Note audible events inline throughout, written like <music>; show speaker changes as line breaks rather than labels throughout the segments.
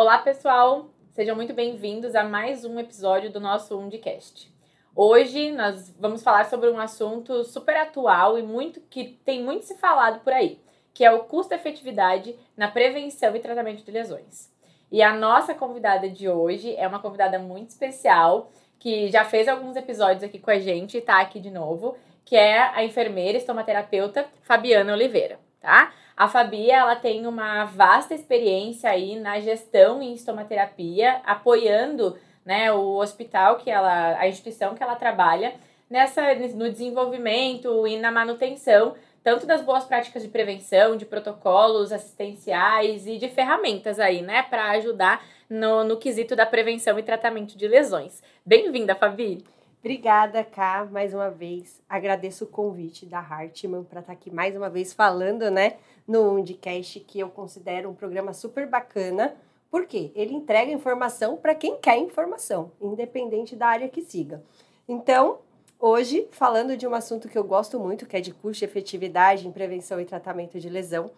Olá, pessoal! Sejam muito bem-vindos a mais um episódio do nosso Undicast. Hoje nós vamos falar sobre um assunto super atual e muito que tem muito se falado por aí, que é o custo-efetividade na prevenção e tratamento de lesões. E a nossa convidada de hoje é uma convidada muito especial, que já fez alguns episódios aqui com a gente e está aqui de novo, que é a enfermeira estomaterapeuta Fabiana Oliveira, tá? A Fabi, ela tem uma vasta experiência aí na gestão em estomaterapia, apoiando, né, o hospital que ela, a instituição que ela trabalha nessa no desenvolvimento e na manutenção tanto das boas práticas de prevenção, de protocolos assistenciais e de ferramentas aí, né, para ajudar no, no quesito da prevenção e tratamento de lesões. Bem-vinda, Fabi!
Obrigada, Ká, mais uma vez. Agradeço o convite da Hartman para estar tá aqui mais uma vez falando, né, no Undicast, que eu considero um programa super bacana, porque ele entrega informação para quem quer informação, independente da área que siga. Então, hoje, falando de um assunto que eu gosto muito, que é de custo efetividade em prevenção e tratamento de lesão,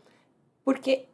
porque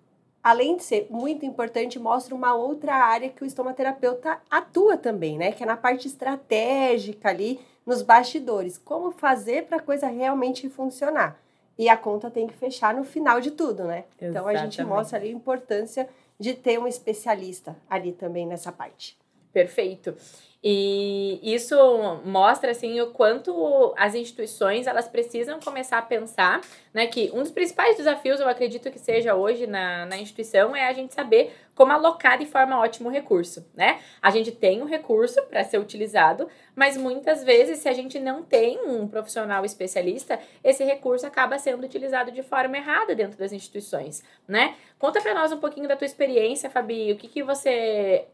além de ser muito importante, mostra uma outra área que o estomaterapeuta atua também, né? Que é na parte estratégica ali, nos bastidores. Como fazer para a coisa realmente funcionar. E a conta tem que fechar no final de tudo, né? Exatamente. Então a gente mostra ali a importância de ter um especialista ali também nessa parte.
Perfeito. E isso mostra assim o quanto as instituições elas precisam começar a pensar, né, que um dos principais desafios eu acredito que seja hoje na, na instituição é a gente saber como alocar de forma ótima o recurso, né? A gente tem um recurso para ser utilizado, mas muitas vezes se a gente não tem um profissional especialista, esse recurso acaba sendo utilizado de forma errada dentro das instituições, né? Conta para nós um pouquinho da tua experiência, Fabi, o que que você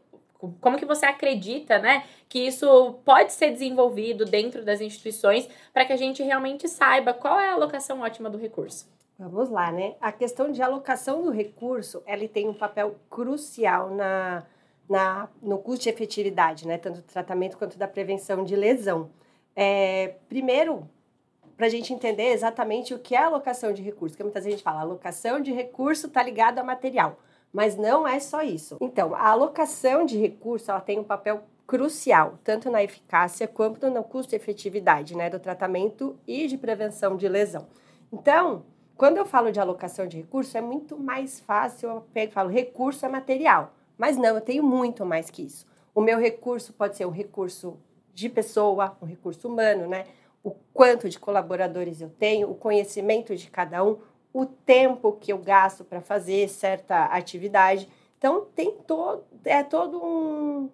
como que você acredita, né, que isso pode ser desenvolvido dentro das instituições para que a gente realmente saiba qual é a alocação ótima do recurso?
Vamos lá, né? A questão de alocação do recurso, ele tem um papel crucial na, na, no custo de efetividade, né? Tanto do tratamento quanto da prevenção de lesão. É, primeiro, para a gente entender exatamente o que é alocação de recurso, porque muitas vezes a gente fala, alocação de recurso está ligado a material. Mas não é só isso. Então, a alocação de recursos ela tem um papel crucial, tanto na eficácia quanto no custo-efetividade né, do tratamento e de prevenção de lesão. Então, quando eu falo de alocação de recursos, é muito mais fácil, eu pego, falo recurso é material. Mas não, eu tenho muito mais que isso. O meu recurso pode ser um recurso de pessoa, um recurso humano, né? O quanto de colaboradores eu tenho, o conhecimento de cada um, o tempo que eu gasto para fazer certa atividade. Então, tem todo, é todo um,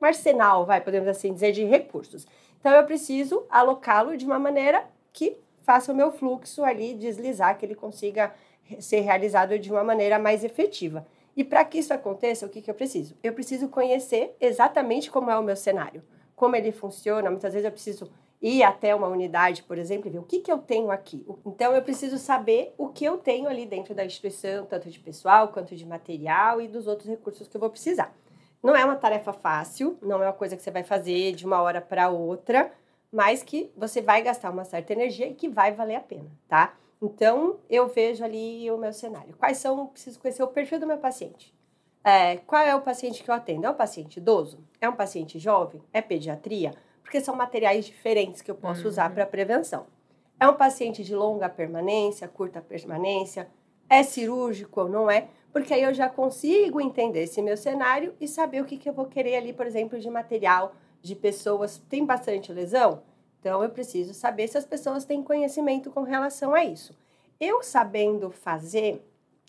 arsenal, vai, podemos assim dizer, de recursos. Então, eu preciso alocá-lo de uma maneira que faça o meu fluxo ali deslizar, que ele consiga ser realizado de uma maneira mais efetiva. E para que isso aconteça, o que, que eu preciso? Eu preciso conhecer exatamente como é o meu cenário, como ele funciona. Muitas vezes eu preciso ir até uma unidade, por exemplo, e ver o que, que eu tenho aqui. Então, eu preciso saber o que eu tenho ali dentro da instituição, tanto de pessoal quanto de material e dos outros recursos que eu vou precisar. Não é uma tarefa fácil, não é uma coisa que você vai fazer de uma hora para outra, mas que você vai gastar uma certa energia e que vai valer a pena, tá? Então, eu vejo ali o meu cenário. Quais são, preciso conhecer o perfil do meu paciente. É, qual é o paciente que eu atendo? É um paciente idoso? É um paciente jovem? É pediatria? Porque são materiais diferentes que eu posso uhum. usar para prevenção. É um paciente de longa permanência, curta permanência, é cirúrgico ou não é, porque aí eu já consigo entender esse meu cenário e saber o que, que eu vou querer ali, por exemplo, de material, de pessoas. Tem bastante lesão? Então eu preciso saber se as pessoas têm conhecimento com relação a isso. Eu sabendo fazer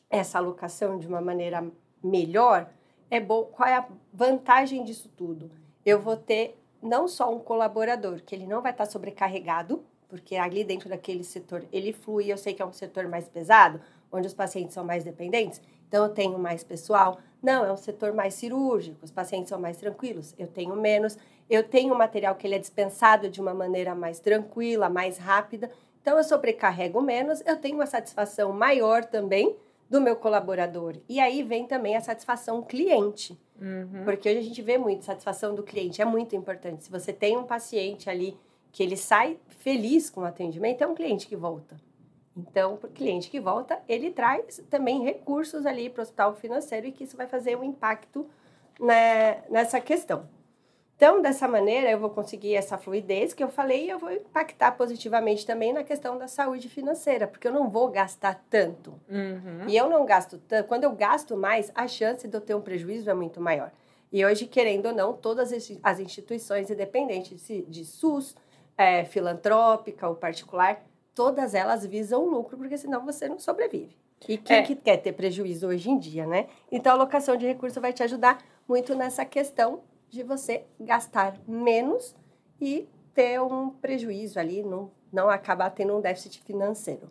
essa alocação de uma maneira melhor, é bom. Qual é a vantagem disso tudo? Eu vou ter não só um colaborador, que ele não vai estar sobrecarregado, porque ali dentro daquele setor ele flui, eu sei que é um setor mais pesado, onde os pacientes são mais dependentes, então eu tenho mais pessoal. Não, é um setor mais cirúrgico, os pacientes são mais tranquilos, eu tenho menos. Eu tenho material que ele é dispensado de uma maneira mais tranquila, mais rápida, então eu sobrecarrego menos, eu tenho uma satisfação maior também do meu colaborador. E aí vem também a satisfação cliente. Uhum. Porque hoje a gente vê muito, satisfação do cliente é muito importante. Se você tem um paciente ali que ele sai feliz com o atendimento, é um cliente que volta. Então, para o cliente que volta, ele traz também recursos ali para o hospital financeiro e que isso vai fazer um impacto né, nessa questão. Então, dessa maneira, eu vou conseguir essa fluidez que eu falei e eu vou impactar positivamente também na questão da saúde financeira, porque eu não vou gastar tanto.
Uhum.
E eu não gasto tanto. Quando eu gasto mais, a chance de eu ter um prejuízo é muito maior. E hoje, querendo ou não, todas as instituições, independentes de SUS, é, filantrópica ou particular, todas elas visam lucro, porque senão você não sobrevive. E quem é. que quer ter prejuízo hoje em dia, né? Então, a alocação de recursos vai te ajudar muito nessa questão de você gastar menos e ter um prejuízo ali, não, não acabar tendo um déficit financeiro.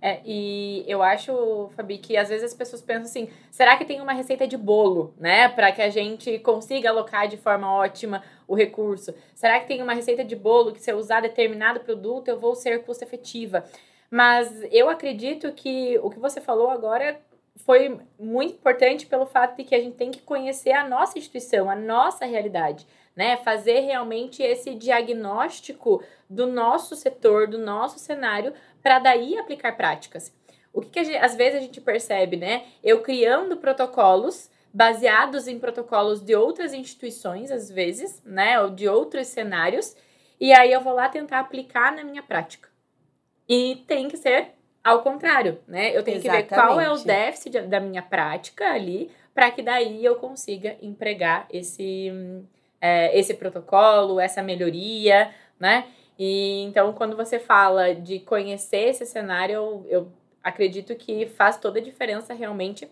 É, e eu acho, Fabi, que às vezes as pessoas pensam assim: será que tem uma receita de bolo, né? Para que a gente consiga alocar de forma ótima o recurso? Será que tem uma receita de bolo que se eu usar determinado produto eu vou ser custo efetiva? Mas eu acredito que o que você falou agora foi muito importante pelo fato de que a gente tem que conhecer a nossa instituição, a nossa realidade, né? Fazer realmente esse diagnóstico do nosso setor, do nosso cenário, para daí aplicar práticas. O que, que gente, às vezes a gente percebe, né? Eu criando protocolos baseados em protocolos de outras instituições, às vezes, né? Ou de outros cenários, e aí eu vou lá tentar aplicar na minha prática. E tem que ser ao contrário, né? Eu tenho Exatamente. que ver qual é o déficit da minha prática ali, para que daí eu consiga empregar esse, é, esse protocolo, essa melhoria, né? E então, quando você fala de conhecer esse cenário, eu, eu acredito que faz toda a diferença realmente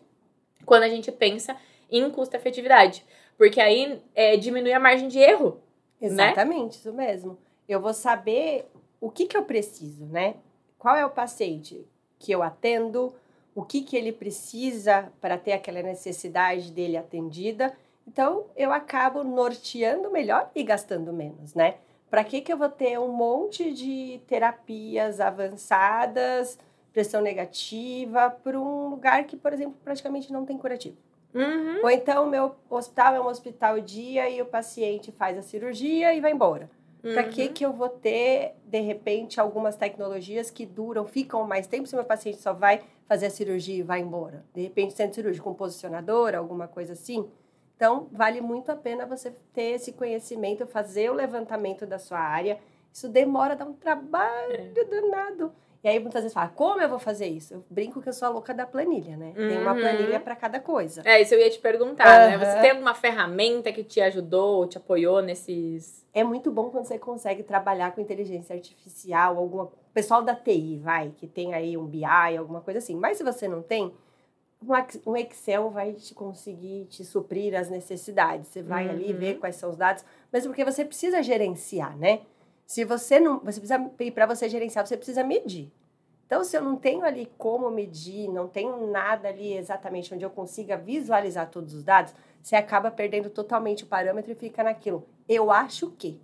quando a gente pensa em custo-efetividade. Porque aí é, diminui a margem de erro.
Né? Exatamente, né? isso mesmo. Eu vou saber o que, que eu preciso, né? Qual é o paciente que eu atendo, o que, que ele precisa para ter aquela necessidade dele atendida. Então, eu acabo norteando melhor e gastando menos, né? Para que, que eu vou ter um monte de terapias avançadas, pressão negativa, para um lugar que, por exemplo, praticamente não tem curativo?
Uhum.
Ou então, meu hospital é um hospital dia e o paciente faz a cirurgia e vai embora. Uhum. Para que que eu vou ter, de repente, algumas tecnologias que duram, ficam mais tempo se meu paciente só vai fazer a cirurgia e vai embora? De repente, centro cirúrgico com posicionador, alguma coisa assim. Então, vale muito a pena você ter esse conhecimento, fazer o levantamento da sua área. Isso demora, dá um trabalho é. danado. E aí muitas vezes fala, como eu vou fazer isso? Eu brinco que eu sou a louca da planilha, né? Uhum. Tem uma uhum. planilha para cada coisa.
É, isso eu ia te perguntar, uhum. né? Você tem alguma ferramenta que te ajudou, te apoiou nesses.
É muito bom quando você consegue trabalhar com inteligência artificial, alguma. Pessoal da TI, vai, que tem aí um BI, alguma coisa assim. Mas se você não tem, um Excel vai te conseguir te suprir as necessidades. Você vai uhum. ali ver quais são os dados, mesmo porque você precisa gerenciar, né? Se você não, você precisa para você gerenciar, você precisa medir. Então, se eu não tenho ali como medir, não tenho nada ali exatamente onde eu consiga visualizar todos os dados, você acaba perdendo totalmente o parâmetro e fica naquilo. Eu acho que.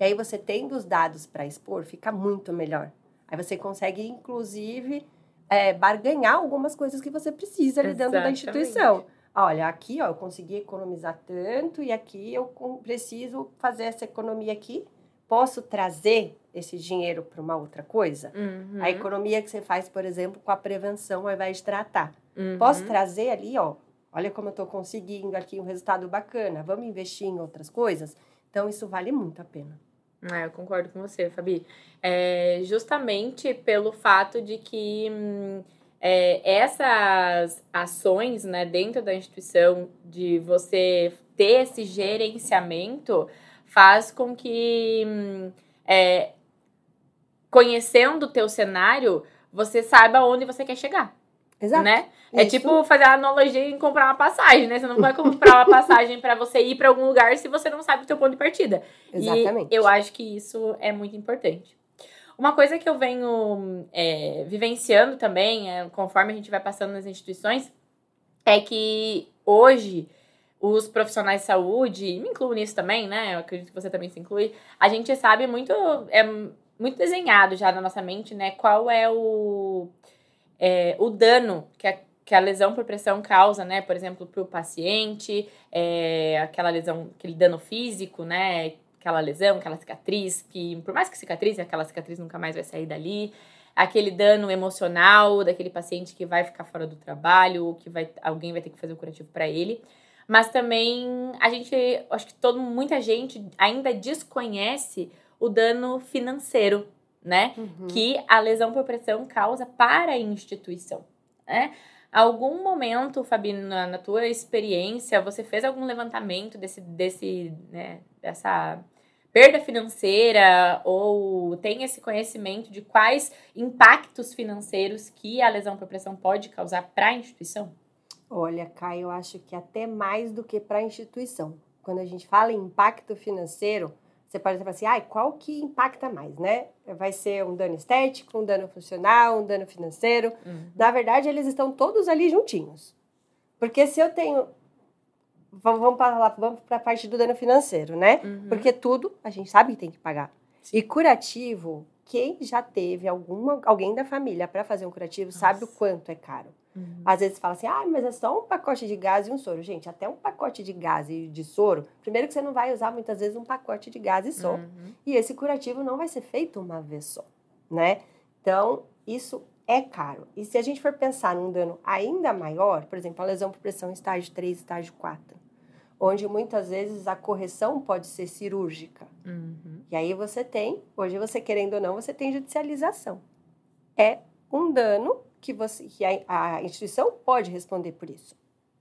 E aí você tendo os dados para expor, fica muito melhor. Aí você consegue, inclusive, é, barganhar algumas coisas que você precisa ali dentro da instituição. Olha, aqui ó, eu consegui economizar tanto e aqui eu preciso fazer essa economia aqui posso trazer esse dinheiro para uma outra coisa?
Uhum.
A economia que você faz, por exemplo, com a prevenção ao invés de tratar.
Uhum.
Posso trazer ali, ó, olha como eu estou conseguindo aqui um resultado bacana, vamos investir em outras coisas? Então, isso vale muito a pena.
É, eu concordo com você, Fabi. É, justamente pelo fato de que hum, é, essas ações né, dentro da instituição, de você ter esse gerenciamento, faz com que, é, conhecendo o teu cenário, você saiba onde você quer chegar.
Exato.
Né? É tipo fazer a analogia em comprar uma passagem, né? Você não vai comprar uma passagem para você ir para algum lugar se você não sabe o teu ponto de partida.
Exatamente.
E eu acho que isso é muito importante. Uma coisa que eu venho é, vivenciando também, é, conforme a gente vai passando nas instituições, é que hoje os profissionais de saúde, me incluo nisso também, né? Eu acredito que você também se inclui. A gente sabe muito, é muito desenhado já na nossa mente, né? Qual é o, é, o dano que a, que a lesão por pressão causa, né? Por exemplo, para o paciente, é, aquela lesão, aquele dano físico, né? Aquela lesão, aquela cicatriz, que por mais que cicatriz, aquela cicatriz nunca mais vai sair dali. aquele dano emocional daquele paciente que vai ficar fora do trabalho, que vai, alguém vai ter que fazer o curativo para ele. Mas também a gente, acho que todo, muita gente ainda desconhece o dano financeiro, né? Uhum. Que a lesão por pressão causa para a instituição, né? Algum momento, Fabi, na, na tua experiência, você fez algum levantamento desse, desse, né, dessa perda financeira ou tem esse conhecimento de quais impactos financeiros que a lesão por pressão pode causar para a instituição?
Olha, Caio, eu acho que até mais do que para a instituição. Quando a gente fala em impacto financeiro, você pode falar assim, ah, qual que impacta mais, né? Vai ser um dano estético, um dano funcional, um dano financeiro. Uhum. Na verdade, eles estão todos ali juntinhos. Porque se eu tenho vamos para vamos para a parte do dano financeiro, né? Uhum. Porque tudo a gente sabe que tem que pagar. Sim. E curativo, quem já teve alguma, alguém da família para fazer um curativo Nossa. sabe o quanto é caro. Uhum. Às vezes fala assim, ah, mas é só um pacote de gás e um soro. Gente, até um pacote de gás e de soro, primeiro que você não vai usar muitas vezes um pacote de gás e só. Uhum. E esse curativo não vai ser feito uma vez só, né? Então, isso é caro. E se a gente for pensar num dano ainda maior, por exemplo, a lesão por pressão estágio 3, estágio 4, onde muitas vezes a correção pode ser cirúrgica. Uhum. E aí você tem, hoje você querendo ou não, você tem judicialização. É um dano que você que a, a instituição pode responder por isso,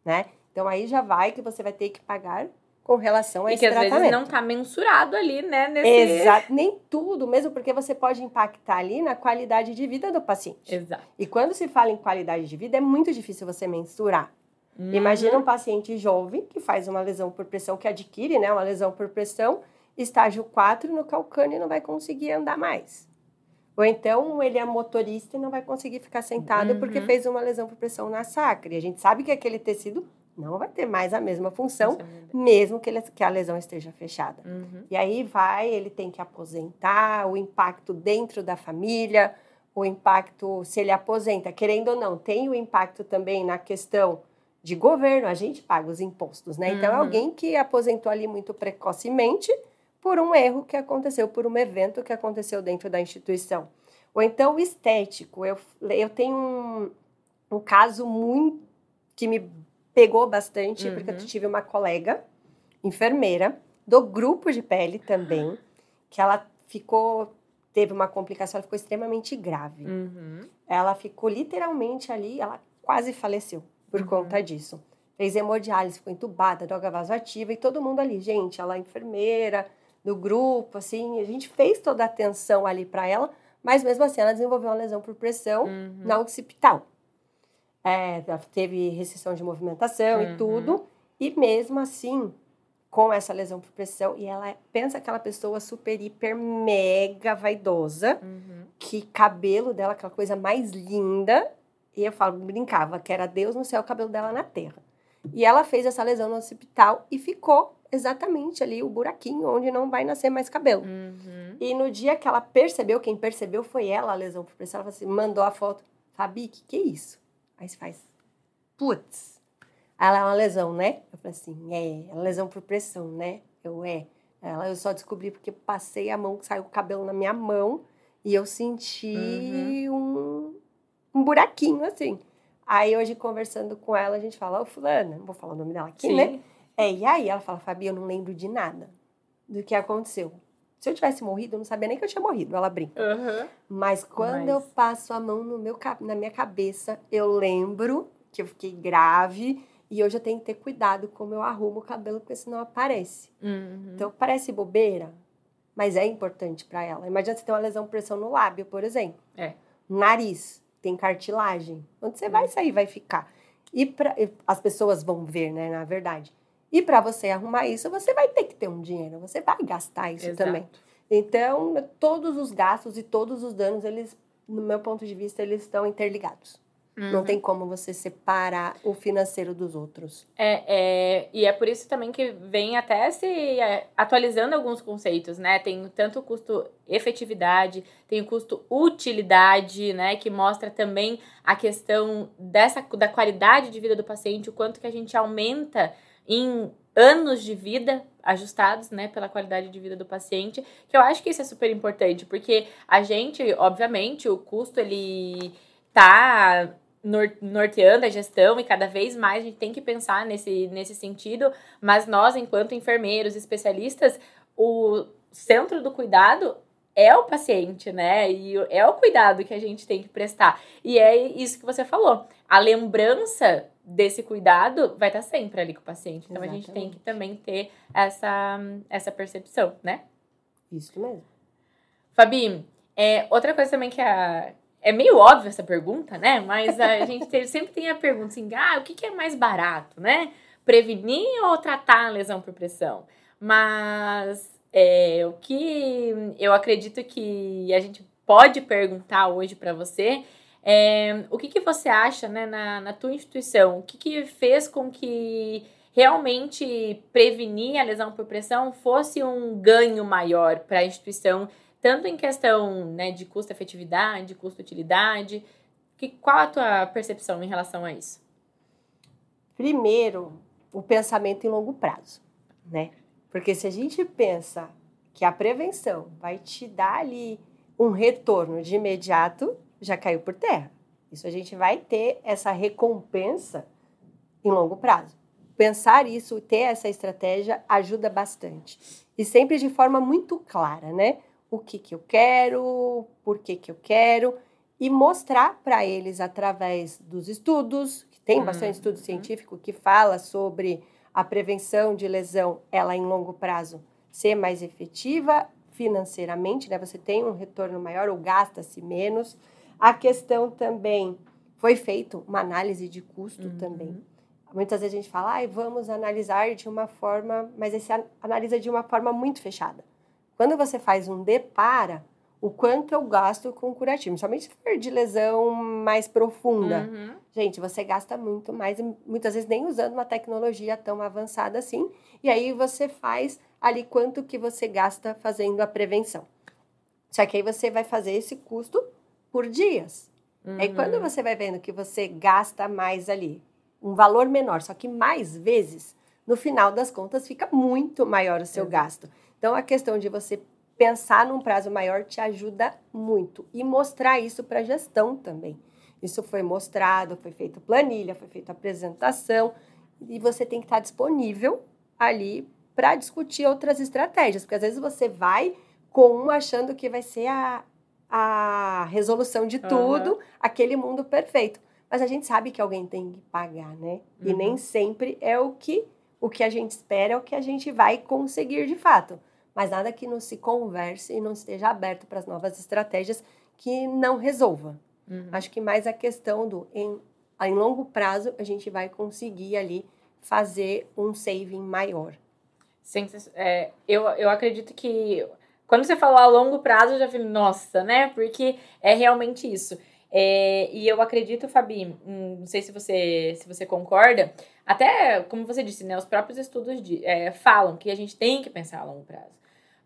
né? Então aí já vai que você vai ter que pagar com relação a e esse tratamento. E que às vezes
não está mensurado ali, né?
Nesse... Exato. Nem tudo, mesmo porque você pode impactar ali na qualidade de vida do paciente.
Exato.
E quando se fala em qualidade de vida, é muito difícil você mensurar. Uhum. Imagina um paciente jovem que faz uma lesão por pressão, que adquire né, uma lesão por pressão, estágio 4 no calcâneo e não vai conseguir andar mais. Ou então ele é motorista e não vai conseguir ficar sentado uhum. porque fez uma lesão por pressão na sacra. E a gente sabe que aquele tecido não vai ter mais a mesma função, é mesmo que, ele, que, a lesão esteja fechada. Uhum. E aí vai, ele tem que aposentar, o impacto dentro da família, o impacto, se ele aposenta, querendo ou não, tem o impacto também na questão de governo, a gente paga os impostos, né? Então, é uhum. alguém que aposentou ali muito precocemente por um erro que aconteceu, por um evento que aconteceu dentro da instituição. Ou então, o estético. Eu, eu tenho um, um caso muito que me pegou bastante, uhum. porque eu tive uma colega, enfermeira, do grupo de pele também, que ela ficou teve uma complicação, ela ficou extremamente grave. Uhum. Ela ficou literalmente ali, ela quase faleceu por uhum. conta disso. Fez hemodiálise, ficou entubada, droga vasoativa e todo mundo ali, gente, ela é enfermeira do grupo, assim, a gente fez toda a atenção ali para ela, mas mesmo assim ela desenvolveu uma lesão por pressão uhum. na occipital. É, teve restrição de movimentação uhum. e tudo, e mesmo assim, com essa lesão por pressão, e ela pensa aquela pessoa super, hiper, mega vaidosa, uhum. que cabelo dela, aquela coisa mais linda, e eu falo, brincava que era Deus no céu, o cabelo dela na terra. E ela fez essa lesão no hospital e ficou exatamente ali o buraquinho onde não vai nascer mais cabelo. Uhum. E no dia que ela percebeu, quem percebeu foi ela, a lesão por pressão, ela assim, mandou a foto. Fabi, que que é isso? Aí você faz, putz, ela é uma lesão, né? Eu falei assim, é, é lesão por pressão, né? Eu, é. Ela, eu só descobri porque passei a mão, que saiu o cabelo na minha mão e eu senti uhum. um um buraquinho assim. Aí hoje, conversando com ela, a gente fala, ô fulana, não vou falar o nome dela aqui, Sim. né? É, e aí ela fala, Fabi, eu não lembro de nada do que aconteceu. Se eu tivesse morrido, eu não sabia nem que eu tinha morrido, ela brinca. Uhum. Mas quando Mas... eu passo a mão no meu, na minha cabeça, eu lembro que eu fiquei grave e hoje eu tenho que ter cuidado como eu arrumo o cabelo, porque senão aparece. Uhum. Então, parece bobeira, mas é importante para ela. Imagina você ter uma lesão pressão no lábio, por exemplo.
É.
Nariz tem cartilagem. Onde você vai sair, vai ficar. E pra, as pessoas vão ver, né, na verdade. E para você arrumar isso, você vai ter que ter um dinheiro, você vai gastar isso Exato. também. Então, todos os gastos e todos os danos, eles, no meu ponto de vista, eles estão interligados. Uhum. Não tem como você separar o financeiro dos outros.
É, é, e é por isso também que vem até se é, atualizando alguns conceitos, né? Tem tanto o custo efetividade, tem o custo utilidade, né? Que mostra também a questão dessa, da qualidade de vida do paciente, o quanto que a gente aumenta em anos de vida ajustados, né, pela qualidade de vida do paciente, que eu acho que isso é super importante, porque a gente, obviamente, o custo ele tá norteando a gestão e cada vez mais a gente tem que pensar nesse, nesse sentido, mas nós, enquanto enfermeiros, especialistas, o centro do cuidado é o paciente, né? E é o cuidado que a gente tem que prestar. E é isso que você falou. A lembrança desse cuidado vai estar sempre ali com o paciente. Então Exatamente. a gente tem que também ter essa, essa percepção, né?
Isso mesmo.
Fabi, é, outra coisa também que a, é meio óbvio essa pergunta, né? Mas a <laughs> gente sempre tem a pergunta assim: ah, o que, que é mais barato, né? Prevenir ou tratar a lesão por pressão? Mas é, o que eu acredito que a gente pode perguntar hoje para você é o que, que você acha né, na, na tua instituição? O que, que fez com que realmente prevenir a lesão por pressão fosse um ganho maior para a instituição tanto em questão né, de custo-efetividade, custo-utilidade. Que, qual a tua percepção em relação a isso?
Primeiro, o pensamento em longo prazo, né? Porque se a gente pensa que a prevenção vai te dar ali um retorno de imediato, já caiu por terra. Isso a gente vai ter essa recompensa em longo prazo. Pensar isso, ter essa estratégia ajuda bastante. E sempre de forma muito clara, né? O que, que eu quero, por que, que eu quero, e mostrar para eles através dos estudos, que tem bastante uhum. estudo científico que fala sobre a prevenção de lesão, ela em longo prazo ser mais efetiva financeiramente, né? Você tem um retorno maior ou gasta-se menos. A questão também foi feito uma análise de custo uhum. também. Muitas vezes a gente fala, ah, vamos analisar de uma forma, mas esse analisa de uma forma muito fechada. Quando você faz um depara, o quanto eu gasto com curativo, somente se for de lesão mais profunda. Uhum. Gente, você gasta muito mais, muitas vezes nem usando uma tecnologia tão avançada assim. E aí você faz ali quanto que você gasta fazendo a prevenção. Só que aí você vai fazer esse custo por dias. Uhum. Aí quando você vai vendo que você gasta mais ali, um valor menor, só que mais vezes, no final das contas fica muito maior o seu gasto. Então, a questão de você pensar num prazo maior te ajuda muito e mostrar isso para a gestão também. Isso foi mostrado, foi feita planilha, foi feita apresentação e você tem que estar disponível ali para discutir outras estratégias, porque às vezes você vai com um achando que vai ser a, a resolução de tudo, uhum. aquele mundo perfeito. Mas a gente sabe que alguém tem que pagar, né? Uhum. E nem sempre é o que o que a gente espera, é o que a gente vai conseguir de fato mas nada que não se converse e não esteja aberto para as novas estratégias que não resolva. Uhum. Acho que mais a questão do em, em longo prazo a gente vai conseguir ali fazer um saving maior.
Sim, é, eu, eu acredito que quando você falou a longo prazo, eu já falei, nossa, né? Porque é realmente isso. É, e eu acredito, Fabi, hum, não sei se você, se você concorda, até como você disse, né? Os próprios estudos de, é, falam que a gente tem que pensar a longo prazo.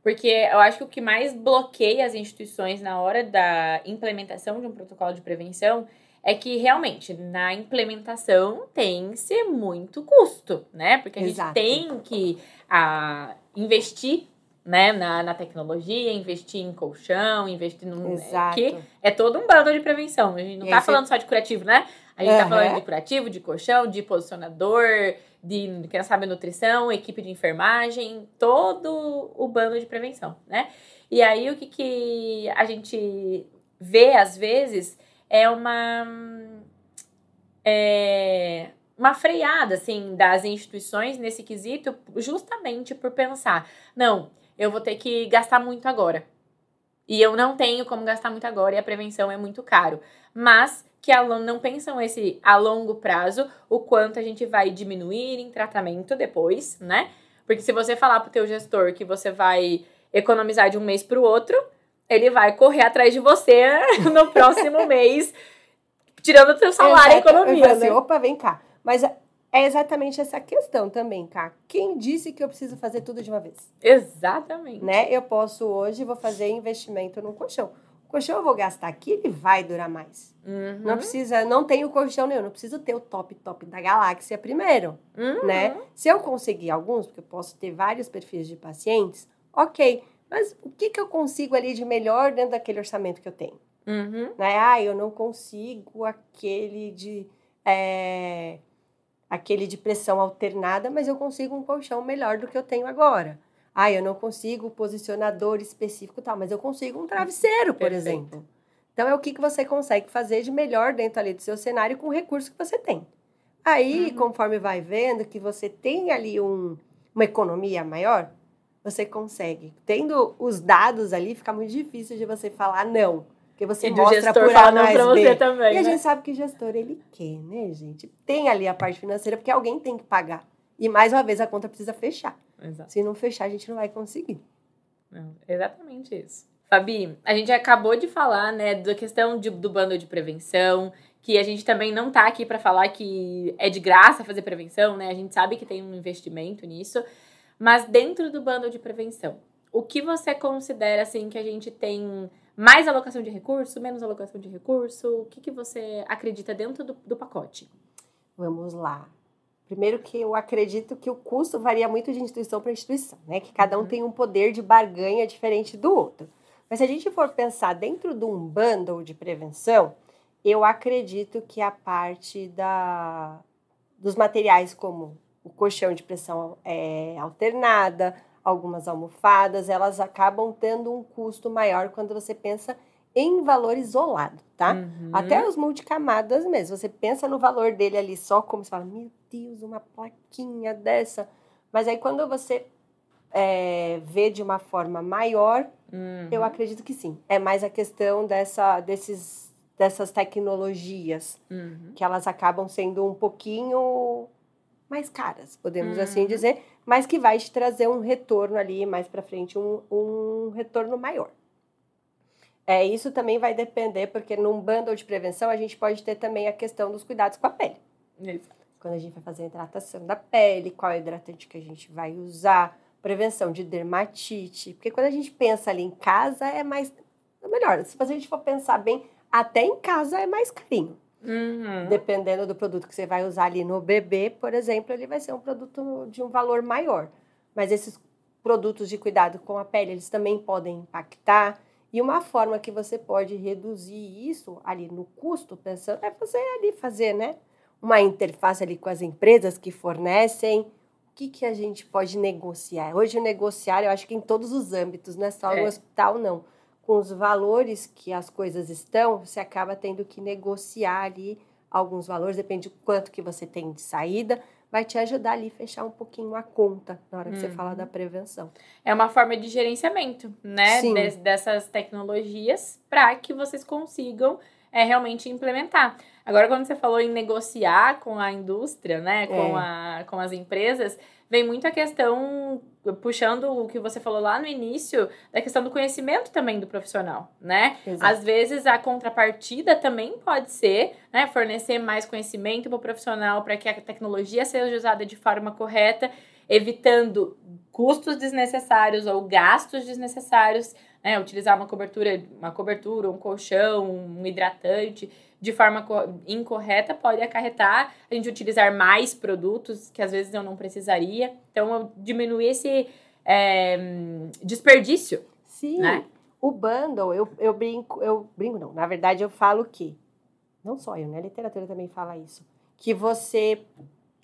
Porque eu acho que o que mais bloqueia as instituições na hora da implementação de um protocolo de prevenção é que realmente na implementação tem ser muito custo, né? Porque a Exato. gente tem que a, ah, investir né, na, na tecnologia, investir em colchão, investir no. Né, Exato. Que é todo um bando de prevenção. A gente não e tá falando só de curativo, né? A gente uhum. tá falando de curativo, de colchão, de posicionador, de, quem sabe, nutrição, equipe de enfermagem, todo o bando de prevenção, né? E aí o que, que a gente vê às vezes é uma é, uma freada assim das instituições nesse quesito, justamente por pensar, não, eu vou ter que gastar muito agora. E eu não tenho como gastar muito agora e a prevenção é muito caro. Mas que não pensam esse a longo prazo, o quanto a gente vai diminuir em tratamento depois, né? Porque se você falar pro teu gestor que você vai economizar de um mês para o outro, ele vai correr atrás de você <laughs> no próximo <laughs> mês, tirando o teu salário e economia.
Assim, né? Opa, vem cá. Mas é exatamente essa questão também, cá. Quem disse que eu preciso fazer tudo de uma vez?
Exatamente.
Né? Eu posso hoje, vou fazer investimento no colchão colchão eu vou gastar aqui, ele vai durar mais.
Uhum.
Não precisa, não tenho colchão nenhum, não preciso ter o top top da galáxia primeiro,
Uhum.
né? Se eu conseguir alguns, porque eu posso ter vários perfis de pacientes, ok. Mas o que, que eu consigo ali de melhor dentro daquele orçamento que eu tenho?
Uhum.
Né? Ah, eu não consigo aquele de é, aquele de pressão alternada, mas eu consigo um colchão melhor do que eu tenho agora. Ah, eu não consigo posicionador específico tal, mas eu consigo um travesseiro, por
Perfeito.
exemplo. Então é o que, que você consegue fazer de melhor dentro ali do seu cenário com o recurso que você tem. Aí,
Uhum.
conforme vai vendo que você tem ali um, uma economia maior, você consegue. Tendo os dados ali, fica muito difícil de você falar não. Porque você
E
mostra
gestor
por A mais
pra você
B.
também.
E a
né?
gente sabe que gestor ele quer, né, gente? Tem ali a parte financeira, porque alguém tem que pagar. E mais uma vez a conta precisa fechar.
Exato.
Se não fechar, a gente não vai conseguir.
Não, exatamente isso. Fabi, a gente acabou de falar, né, da questão de- do bando de prevenção, que a gente também não tá aqui para falar que é de graça fazer prevenção, né? A gente sabe que tem um investimento nisso, mas dentro do bando de prevenção, o que você considera assim que a gente tem mais alocação de recurso, menos alocação de recurso? O que, que você acredita dentro do, do pacote?
Vamos lá. Primeiro que eu acredito que o custo varia muito de instituição para instituição, né? Que cada um
Uhum.
tem um poder de barganha diferente do outro. Mas se a gente for pensar dentro de um bundle de prevenção, eu acredito que a parte da, dos materiais como o colchão de pressão é, alternada, algumas almofadas, elas acabam tendo um custo maior quando você pensa em valor isolado, tá?
Uhum.
Até os multicamadas mesmo. Você pensa no valor dele ali só como você fala, meu Deus, uma plaquinha dessa. Mas aí quando você é, vê de uma forma maior,
Uhum.
eu acredito que sim. É mais a questão dessa, desses, dessas tecnologias,
Uhum.
que elas acabam sendo um pouquinho mais caras, podemos assim
Uhum.
dizer, mas que vai te trazer um retorno ali mais para frente, um, um retorno maior. É, isso também vai depender, porque num bundle de prevenção a gente pode ter também a questão dos cuidados com a pele.
Isso.
Quando a gente vai fazer a hidratação da pele, qual hidratante que a gente vai usar, prevenção de dermatite. Porque quando a gente pensa ali em casa, é mais. É melhor, se a gente for pensar bem, até em casa é mais carinho.
Uhum.
Dependendo do produto que você vai usar ali no bebê, por exemplo, ele vai ser um produto de um valor maior. Mas esses produtos de cuidado com a pele, eles também podem impactar. E uma forma que você pode reduzir isso ali no custo, pensando, é você ali fazer, né? Uma interface ali com as empresas que fornecem. O que, que a gente pode negociar? Hoje, o negociar, eu acho que em todos os âmbitos, não é só
É.
no hospital, não com os valores que as coisas estão, você acaba tendo que negociar ali alguns valores, depende do quanto que você tem de saída, vai te ajudar ali a fechar um pouquinho a conta na hora que você
Uhum.
fala da prevenção.
É uma forma de gerenciamento, né? Des- dessas tecnologias para que vocês consigam é, realmente implementar. Agora, quando você falou em negociar com a indústria, né? Com, a, com as empresas, vem muito a questão, puxando o que você falou lá no início, da questão do conhecimento também do profissional, né? Às vezes a contrapartida também pode ser né, fornecer mais conhecimento para o profissional para que a tecnologia seja usada de forma correta, evitando custos desnecessários ou gastos desnecessários, né, utilizar uma cobertura, uma cobertura, um colchão, um hidratante de forma co- incorreta pode acarretar a gente utilizar mais produtos que às vezes eu não precisaria. Então, eu diminuir esse é, desperdício.
Sim,
né?
o bundle, eu, eu brinco, eu brinco não, na verdade eu falo que, não só eu, né, a literatura também fala isso, que você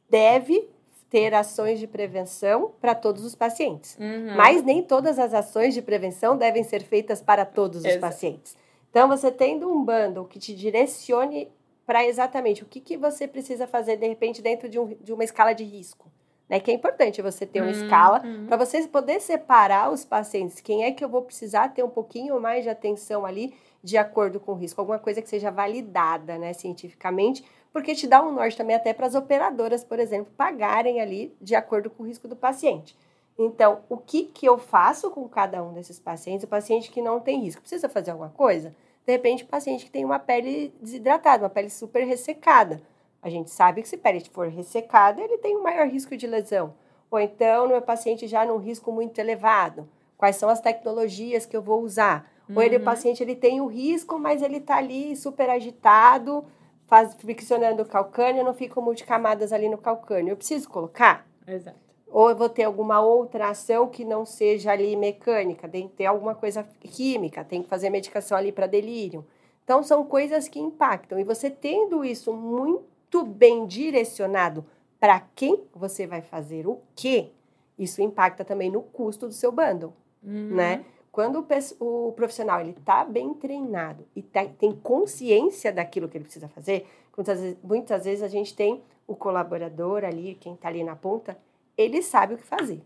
deve ter ações de prevenção para todos os pacientes.
Uhum.
Mas nem todas as ações de prevenção devem ser feitas para todos os pacientes. Então, você tendo um bundle que te direcione para exatamente o que, que você precisa fazer, de repente, dentro de, um, de uma escala de risco. Né? Que é importante você ter uma
Uhum.
escala para você poder separar os pacientes. Quem é que eu vou precisar ter um pouquinho mais de atenção ali, de acordo com o risco? Alguma coisa que seja validada né, cientificamente, porque te dá um norte também até para as operadoras, por exemplo, pagarem ali de acordo com o risco do paciente. Então, o que, que eu faço com cada um desses pacientes? O paciente que não tem risco, precisa fazer alguma coisa? De repente, o paciente que tem uma pele desidratada, uma pele super ressecada. A gente sabe que se a pele for ressecada, ele tem um maior risco de lesão. Ou então, no meu paciente já num risco muito elevado, quais são as tecnologias que eu vou usar? Uhum. Ou ele, o paciente ele tem o risco, mas ele está ali super agitado, faz, friccionando o calcânio, não ficam multicamadas ali no calcânio. Eu preciso colocar?
Exato.
Ou eu vou ter alguma outra ação que não seja ali mecânica, tem que ter alguma coisa química, tem que fazer medicação ali para delírio. Então, são coisas que impactam. E você tendo isso muito bem direcionado para quem você vai fazer o quê, isso impacta também no custo do seu bundle, uhum. né? Quando o, o profissional ele está bem treinado e tá, tem consciência daquilo que ele precisa fazer, muitas vezes, muitas vezes a gente tem o colaborador ali, quem está ali na ponta, ele sabe o que fazer.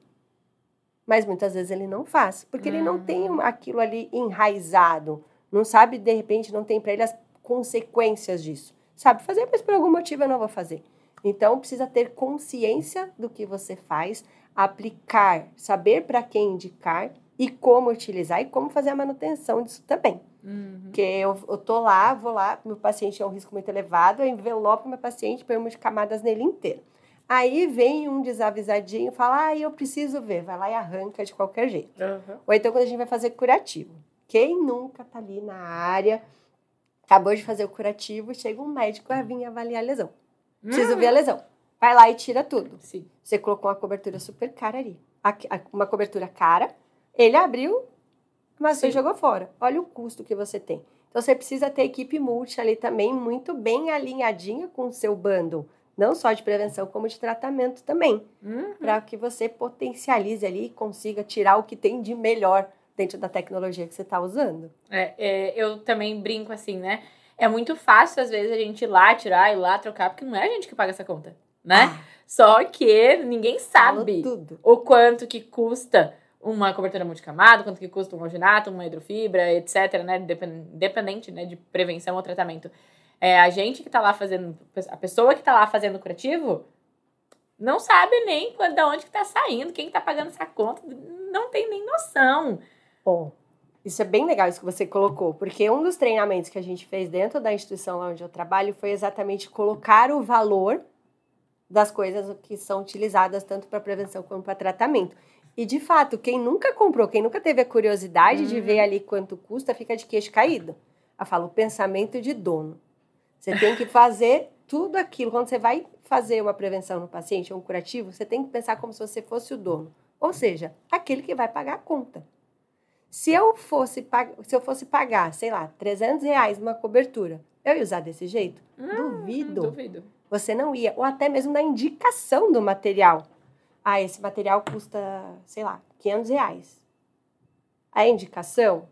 Mas muitas vezes ele não faz, porque uhum. ele não tem hum. aquilo ali enraizado, não sabe, de repente, não tem para ele as consequências disso. Sabe fazer, mas por algum motivo eu não vou fazer. Então, precisa ter consciência do que você faz, aplicar, saber para quem indicar e como utilizar e como fazer a manutenção disso também. Uhum. Porque eu, eu tô lá, vou lá, meu paciente é um risco muito elevado, eu envelopo meu paciente, põe de camadas nele inteiro. Aí vem um desavisadinho e fala, ah, eu preciso ver, vai lá e arranca de qualquer jeito. Uhum. Ou então quando a gente vai fazer curativo. Quem nunca tá ali na área, acabou de fazer o curativo, chega um médico a vir avaliar a lesão. Preciso uhum. ver a lesão. Vai lá e tira tudo.
Sim.
Você colocou uma cobertura super cara ali. Uma cobertura cara, ele abriu, mas Sim. você jogou fora. Olha o custo que você tem. Então você precisa ter equipe multi ali também muito bem alinhadinha com o seu bundle, não só de prevenção como de tratamento também, uhum. para que você potencialize ali e consiga tirar o que tem de melhor dentro da tecnologia que você está usando.
É, é, eu também brinco assim, né? É muito fácil às vezes a gente ir lá tirar, ir lá trocar, porque não é a gente que paga essa conta, né? Ah. Só que ninguém sabe o quanto que custa uma cobertura multicamada, quanto que custa um alginato, uma hidrofibra, etc, né, independente, né, de prevenção ou tratamento. É, a gente que está lá fazendo, a pessoa que está lá fazendo o curativo, não sabe nem de onde que tá saindo, quem está pagando essa conta, não tem nem noção.
Bom, isso é bem legal isso que você colocou, porque um dos treinamentos que a gente fez dentro da instituição lá onde eu trabalho foi exatamente colocar o valor das coisas que são utilizadas tanto para prevenção como para tratamento. E de fato, quem nunca comprou, quem nunca teve a curiosidade uhum. de ver ali quanto custa, fica de queixo caído. Eu falo, o pensamento de dono. Você tem que fazer tudo aquilo. Quando você vai fazer uma prevenção no paciente, um curativo, você tem que pensar como se você fosse o dono. Ou seja, aquele que vai pagar a conta. Se eu fosse, se eu fosse pagar, sei lá, 300 reais numa cobertura, eu ia usar desse jeito?
Hum, duvido. Duvido.
Você não ia. Ou até mesmo na indicação do material ah, esse material custa, sei lá, 500 reais. A indicação,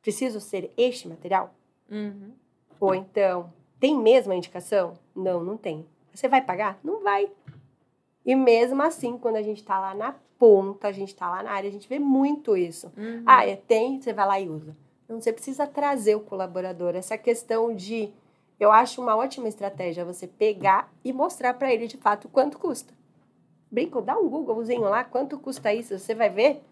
preciso ser este material?
Uhum.
Ou então, tem mesmo a indicação? Não, não tem. Você vai pagar? Não vai. E mesmo assim, quando a gente está lá na ponta, a gente está lá na área, a gente vê muito isso. Uhum. Ah, é, tem, você vai lá e usa. Então, você precisa trazer o colaborador. Essa questão de. Eu acho uma ótima estratégia você pegar e mostrar para ele de fato quanto custa. Brinco, dá um Googlezinho lá, quanto custa isso? Você vai ver.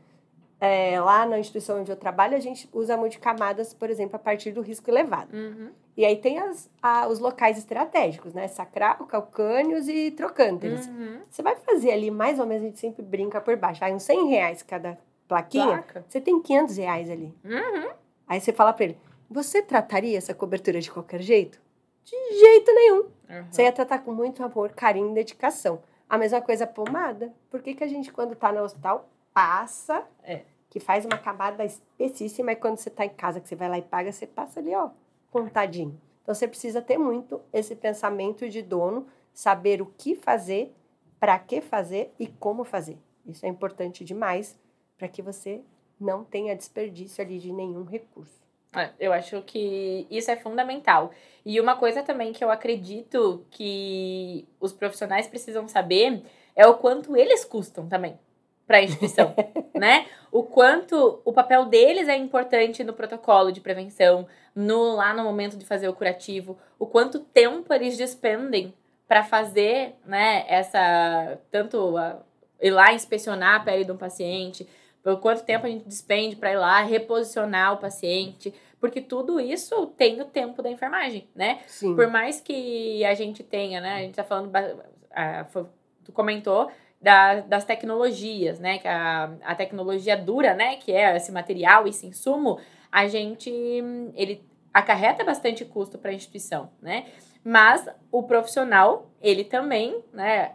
É, lá na instituição onde eu trabalho, a gente usa multicamadas, por exemplo, a partir do risco elevado.
Uhum.
E aí tem as, a, os locais estratégicos, né? Sacral, calcânios e trocânteres.
Uhum.
Você vai fazer ali, mais ou menos, a gente sempre brinca por baixo. Vai uns 100 reais cada plaquinha, Placa. você tem 500 reais ali.
Uhum.
Aí você fala para ele, você trataria essa cobertura de qualquer jeito? De jeito nenhum. Você ia tratar com muito amor, carinho e dedicação. A mesma coisa a pomada. Por que, que a gente, quando tá no hospital, passa,
é.
que faz uma camada específica, e quando você tá em casa, que você vai lá e paga, você passa ali, ó, contadinho. Então, você precisa ter muito esse pensamento de dono, saber o que fazer, para que fazer e como fazer. Isso é importante demais para que você não tenha desperdício ali de nenhum recurso.
É, eu acho que isso é fundamental. E uma coisa também que eu acredito que os profissionais precisam saber é o quanto eles custam também para a instituição, <laughs> né? O quanto o papel deles é importante no protocolo de prevenção, no lá no momento de fazer o curativo, o quanto tempo eles despendem para fazer, né, essa tanto a, ir lá inspecionar a pele de um paciente, por quanto tempo a gente despende para ir lá reposicionar o paciente, porque tudo isso tem o tempo da enfermagem, né?
Sim.
Por mais que a gente tenha, né? A gente tá falando, tu comentou da, das tecnologias, né? Que a, a tecnologia dura, né? Que é esse material, esse insumo, a gente ele acarreta bastante custo para a instituição, né? Mas o profissional, ele também, né,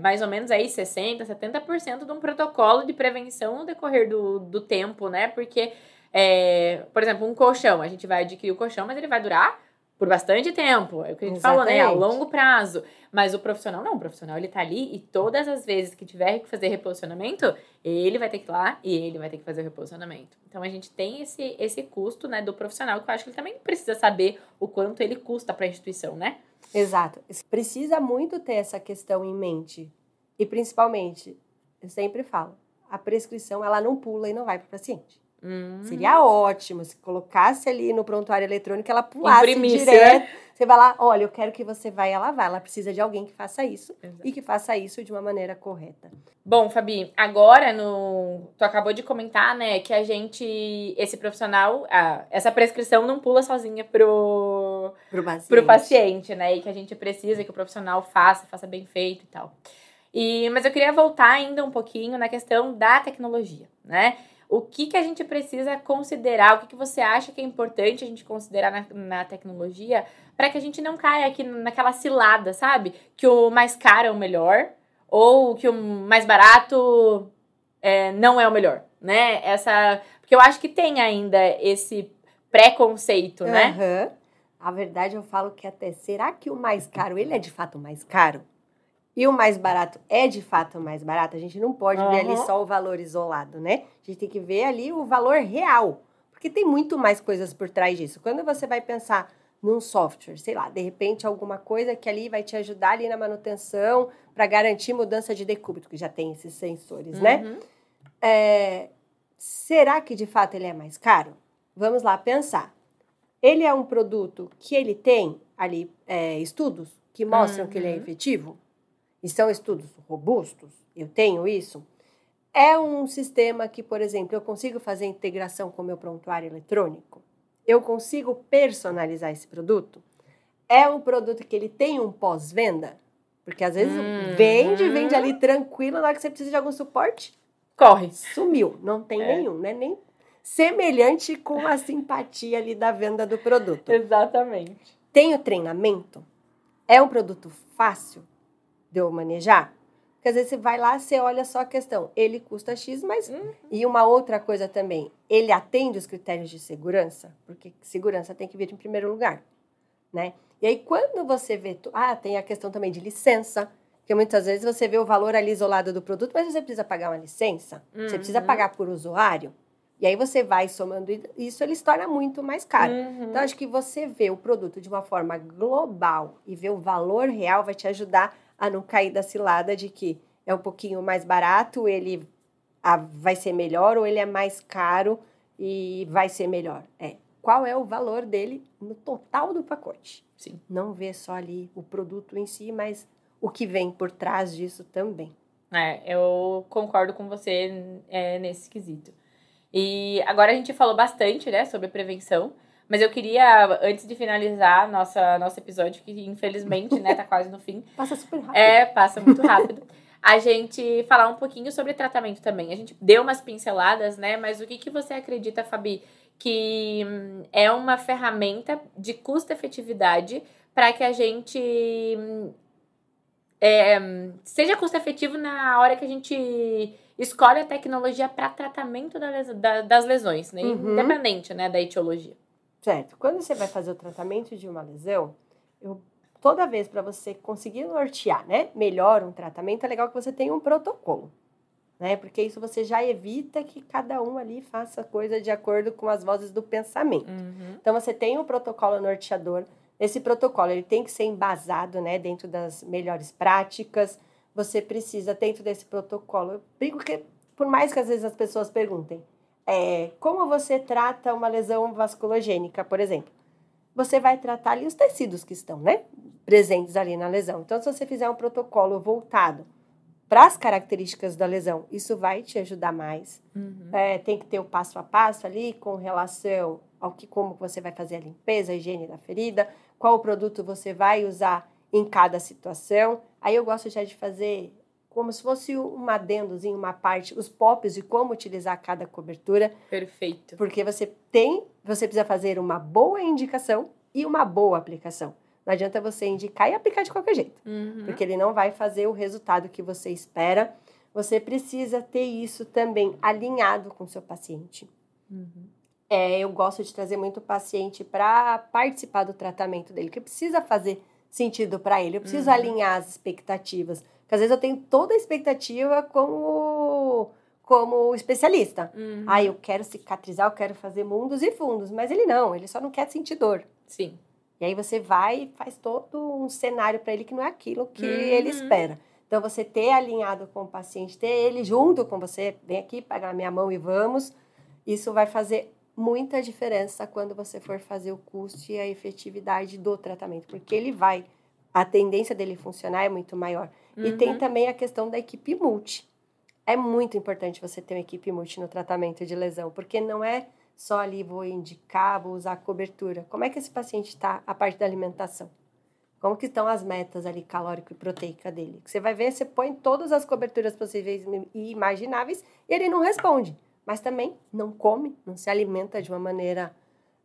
mais ou menos aí 60%, 70% de um protocolo de prevenção no decorrer do, do tempo, né? Porque, é, por exemplo, um colchão, a gente vai adquirir o colchão, mas ele vai durar por bastante tempo. É o que a gente Exatamente. falou, né? A longo prazo. Mas o profissional não, o profissional ele tá ali e todas as vezes que tiver que fazer reposicionamento, ele vai ter que ir lá e ele vai ter que fazer o reposicionamento. Então a gente tem esse, esse custo, né, do profissional, que eu acho que ele também precisa saber o quanto ele custa para a instituição, né?
Exato. Precisa muito ter essa questão em mente. E principalmente, eu sempre falo, a prescrição ela não pula e não vai para o paciente. Hum. Seria ótimo se colocasse ali no prontuário eletrônico, ela pulasse Imprimisse, direto. Né? Você vai lá, olha, eu quero que você vá e ela vai. Ela precisa de alguém que faça isso Exato. e que faça isso de uma maneira correta.
Bom, Fabi, agora no. Tu acabou de comentar, né, que a gente. Esse profissional, a, essa prescrição não pula sozinha pro, pro paciente. pro paciente, né? E que a gente precisa que o profissional faça, faça bem feito e tal. E, mas eu queria voltar ainda um pouquinho na questão da tecnologia, né? O que, que a gente precisa considerar, o que, que você acha que é importante a gente considerar na, na tecnologia para que a gente não caia aqui naquela cilada, sabe? Que o mais caro é o melhor ou que o mais barato é, não é o melhor, né? Essa, porque eu acho que tem ainda esse preconceito, né?
Uhum. A verdade eu falo que até será que o mais caro ele é de fato mais caro? E o mais barato é de fato o mais barato, a gente não pode uhum. ver ali só o valor isolado, né? A gente tem que ver ali o valor real, porque tem muito mais coisas por trás disso. Quando você vai pensar num software, sei lá, de repente alguma coisa que ali vai te ajudar ali na manutenção para garantir mudança de decúbito, que já tem esses sensores, né? uhum. né? É, será que de fato ele é mais caro? Vamos lá pensar. Ele é um produto que ele tem ali é, estudos que mostram uhum. que ele é uhum. efetivo? E são estudos robustos, eu tenho isso, é um sistema que, por exemplo, eu consigo fazer integração com o meu prontuário eletrônico? Eu consigo personalizar esse produto? É um produto que ele tem um pós-venda? Porque às vezes hum, vende, vende ali tranquilo, na hora que você precisa de algum suporte,
corre.
Sumiu, não tem é. nenhum, né? Nem semelhante com a simpatia ali da venda do produto.
Exatamente.
Tem o treinamento? É um produto fácil? De eu manejar? Porque às vezes você vai lá, você olha só a questão, ele custa X, mas. Uhum. E uma outra coisa também, ele atende os critérios de segurança? Porque segurança tem que vir em primeiro lugar, né? E aí, quando você vê. Ah, tem a questão também de licença, que muitas vezes você vê o valor ali isolado do produto, mas você precisa pagar uma licença, uhum. você precisa uhum. pagar por usuário. E aí você vai somando isso, ele se torna muito mais caro. Uhum. Então, acho que você vê o produto de uma forma global e ver o valor real vai te ajudar a não cair da cilada de que é um pouquinho mais barato, ele vai ser melhor, ou ele é mais caro e vai ser melhor. É. Qual é o valor dele no total do pacote?
Sim.
Não ver só ali o produto em si, mas o que vem por trás disso também.
É, eu concordo com você é, nesse quesito. E agora a gente falou bastante, né, sobre prevenção. Mas eu queria, antes de finalizar nossa, nosso episódio, que infelizmente, né, tá quase no fim. <laughs>
Passa super rápido.
É, passa muito rápido. a gente falar um pouquinho sobre tratamento também. A gente deu umas pinceladas, né? Mas o que, que você acredita, Fabi, que hum, é uma ferramenta de custo-efetividade para que a gente hum, é, seja custo-efetivo na hora que a gente escolhe a tecnologia para tratamento da, da, das lesões, né? Uhum. Independente né, da etiologia.
Certo. Quando você vai fazer o tratamento de uma lesão, eu, toda vez para você conseguir nortear, né, melhor um tratamento, é legal que você tenha um protocolo, né? Porque isso você já evita que cada um ali faça coisa de acordo com as vozes do pensamento. Uhum. Então você tem um protocolo norteador. Esse protocolo ele tem que ser embasado, né, dentro das melhores práticas. Você precisa dentro desse protocolo. Eu digo que por mais que às vezes as pessoas perguntem, é, como você trata uma lesão vasculogênica, por exemplo? Você vai tratar ali os tecidos que estão, né? Presentes ali na lesão. Então, se você fizer um protocolo voltado para as características da lesão, isso vai te ajudar mais. Uhum. É, tem que ter o passo a passo ali com relação ao que como você vai fazer a limpeza, a higiene da ferida, qual produto você vai usar em cada situação. Aí eu gosto já de fazer como se fosse um adendozinho, uma parte, os pops de como utilizar cada cobertura.
Perfeito.
Porque você tem, você precisa fazer uma boa indicação e uma boa aplicação. Não adianta você indicar e aplicar de qualquer jeito,
Uhum.
porque ele não vai fazer o resultado que você espera. Você precisa ter isso também alinhado com o seu paciente.
Uhum.
É, eu gosto de trazer muito paciente para participar do tratamento dele, que precisa fazer sentido para ele. Eu preciso
Uhum.
alinhar as expectativas. Porque às vezes eu tenho toda a expectativa como, como especialista.
Uhum.
Ah, eu quero cicatrizar, eu quero fazer mundos e fundos. Mas ele não, ele só não quer sentir dor.
Sim.
E aí você vai e faz todo um cenário para ele que não é aquilo que
Uhum.
ele espera. Então, você ter alinhado com o paciente, ter ele junto com você, vem aqui, pega na minha mão e vamos, isso vai fazer muita diferença quando você for fazer o custo e a efetividade do tratamento, porque ele vai, a tendência dele funcionar é muito maior. E tem
Uhum.
também a questão da equipe multi. É muito importante você ter uma equipe multi no tratamento de lesão, porque não é só ali vou indicar, vou usar cobertura. Como é que esse paciente está a parte da alimentação? Como que estão as metas ali calórico e proteica dele? Que Você vai ver, você põe todas as coberturas possíveis e imagináveis e ele não responde. Mas também não come, não se alimenta de uma maneira,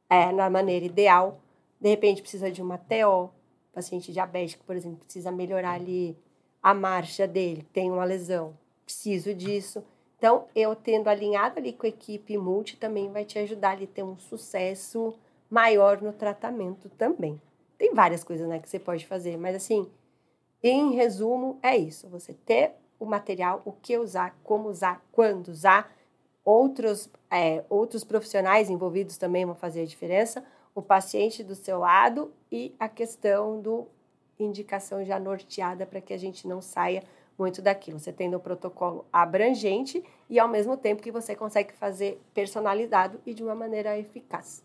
é, na maneira ideal. De repente precisa de uma TO, paciente diabético, por exemplo, precisa melhorar ali a marcha dele, tem uma lesão, preciso disso. Então, eu tendo alinhado ali com a equipe multi também vai te ajudar ali a ter um sucesso maior no tratamento também. Tem várias coisas, né, que você pode fazer, mas assim, em resumo, é isso. Você ter o material, o que usar, como usar, quando usar. Outros, é, outros profissionais envolvidos também vão fazer a diferença. O paciente do seu lado e a questão do indicação já norteada para que a gente não saia muito daquilo. Você tendo um protocolo abrangente e ao mesmo tempo que você consegue fazer personalizado e de uma maneira eficaz.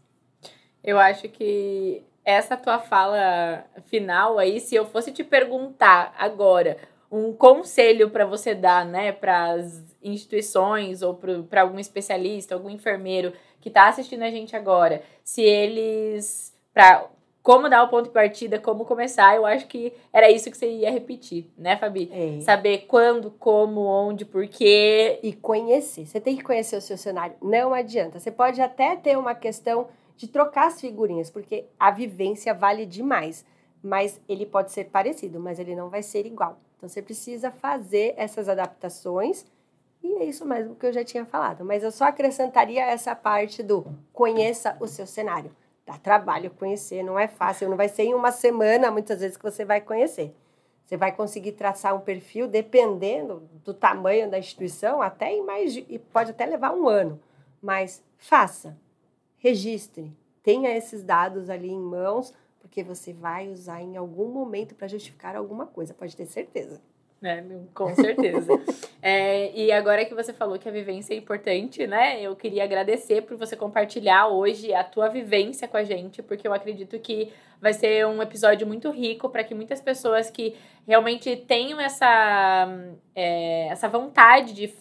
Eu acho que essa tua fala final aí, se eu fosse te perguntar agora um conselho para você dar, né, para as instituições ou para algum especialista, algum enfermeiro que está assistindo a gente agora, se eles para como dar o ponto de partida, como começar, eu acho que era isso que você ia repetir, né, Fabi?
É.
Saber quando, como, onde, porquê.
E conhecer. Você tem que conhecer o seu cenário. Não adianta. Você pode até ter uma questão de trocar as figurinhas, porque a vivência vale demais. Mas ele pode ser parecido, mas ele não vai ser igual. Então você precisa fazer essas adaptações. E é isso mesmo que eu já tinha falado. Mas eu só acrescentaria essa parte do conheça o seu cenário. Dá trabalho conhecer, não é fácil. Não vai ser em uma semana, muitas vezes, que você vai conhecer. Você vai conseguir traçar um perfil, dependendo do tamanho da instituição, até em mais de, e pode até levar um ano. Mas faça, registre, tenha esses dados ali em mãos, porque você vai usar em algum momento para justificar alguma coisa, pode ter certeza.
Né? Com certeza. <laughs> é, e agora que você falou que a vivência é importante, né? Eu queria agradecer por você compartilhar hoje a tua vivência com a gente, porque eu acredito que vai ser um episódio muito rico para que muitas pessoas que realmente tenham essa, é, essa vontade de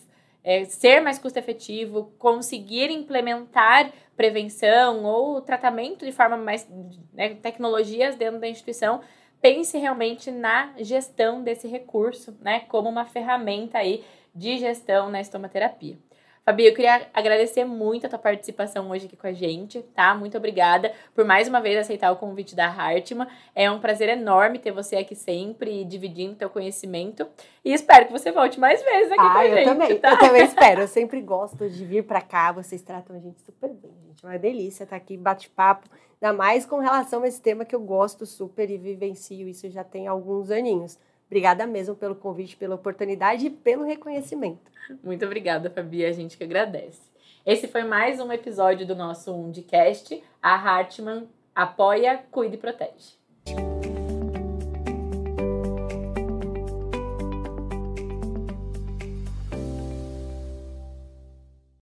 é, ser mais custo efetivo, conseguir implementar prevenção ou tratamento de forma mais né, tecnologias dentro da instituição pense realmente na gestão desse recurso, né, como uma ferramenta aí de gestão na estomaterapia. Fabi, eu queria agradecer muito a tua participação hoje aqui com a gente, tá? Muito obrigada por mais uma vez aceitar o convite da Hartman. É um prazer enorme ter você aqui sempre dividindo teu conhecimento e espero que você volte mais vezes aqui
ah,
com a
eu
gente,
também,
tá?
Eu também espero. Eu sempre gosto de vir para cá. Vocês tratam a gente super bem, gente. É uma delícia estar aqui, bate-papo. Ainda mais com relação a esse tema que eu gosto super e vivencio isso já tem alguns aninhos. Obrigada mesmo pelo convite, pela oportunidade e pelo reconhecimento.
Muito obrigada, Fabi. A gente que agradece. Esse foi mais um episódio do nosso Undicast. A Hartman apoia, cuida e protege.